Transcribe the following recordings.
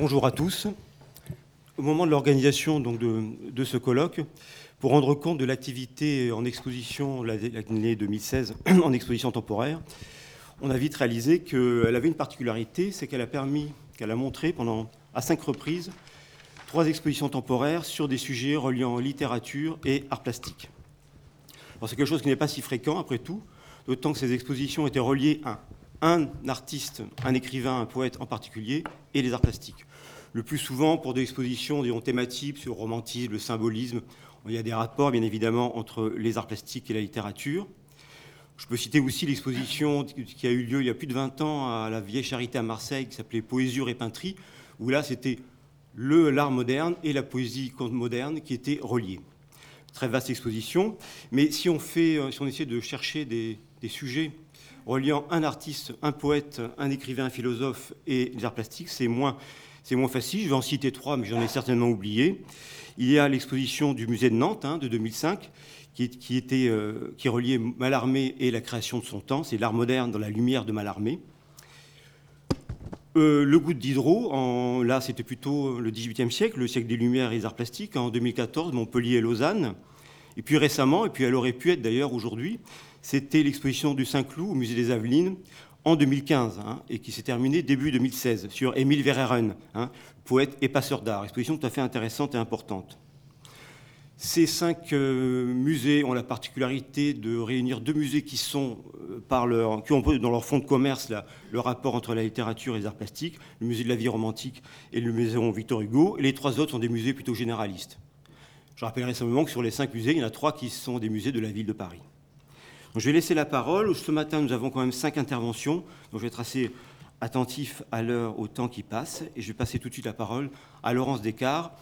Bonjour à tous. Au moment de l'organisation de, ce colloque, pour rendre compte de l'activité en exposition l'année 2016 en exposition temporaire, on a vite réalisé qu'elle avait une particularité, c'est qu'elle a permis, qu'elle a montré pendant à cinq reprises trois expositions temporaires sur des sujets reliant littérature et art plastique. c'est quelque chose qui n'est pas si fréquent après tout, d'autant que ces expositions étaient reliées à un artiste, un écrivain, un poète en particulier, et les arts plastiques. Le plus souvent pour des expositions disons, thématiques sur le romantisme, le symbolisme, il y a des rapports bien évidemment entre les arts plastiques et la littérature. Je peux citer aussi l'exposition qui a eu lieu il y a plus de 20 ans à la Vieille Charité à Marseille, qui s'appelait Poésure et Peinterie, où là c'était l'art moderne et la poésie moderne qui étaient reliés. Très vaste exposition, mais si on, fait, si on essaie de chercher des, des sujets reliant un artiste, un poète, un écrivain, un philosophe et les arts plastiques, c'est moins, facile. Je vais en citer trois, mais j'en ai certainement oublié. Il y a l'exposition du musée de Nantes hein, de 2005, qui, qui, était, euh, qui reliait Mallarmé et la création de son temps. C'est l'art moderne dans la lumière de Mallarmé. Euh, le goût de Diderot, là c'était plutôt le XVIIIe siècle, le siècle des Lumières et des arts plastiques, en 2014, Montpellier et Lausanne. Et puis récemment, et puis elle aurait pu être d'ailleurs aujourd'hui, c'était l'exposition du Saint-Cloud au musée des Avelines en 2015 hein, et qui s'est terminée début 2016 sur Émile Verhaeren, hein, poète et passeur d'art. Exposition tout à fait intéressante et importante. Ces cinq euh, musées ont la particularité de réunir deux musées qui, sont, euh, par leur, ont dans leur fonds de commerce le rapport entre la littérature et les arts plastiques, le musée de la vie romantique et le musée Victor Hugo. Et les trois autres sont des musées plutôt généralistes. Je rappellerai simplement que sur les cinq musées, il y en a trois qui sont des musées de la ville de Paris je vais laisser la parole. Ce matin, nous avons quand même cinq interventions, donc je vais être assez attentif à l'heure, au temps qui passe. Et je vais passer tout de suite la parole à Laurence Descartes,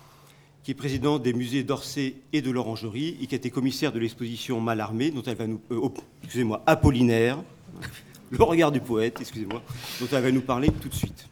qui est présidente des musées d'Orsay et de l'Orangerie, et qui a été commissaire de l'exposition Malarmé, dont elle va nous... Euh, oh, Apollinaire, le regard du poète, excusez-moi, dont elle va nous parler tout de suite.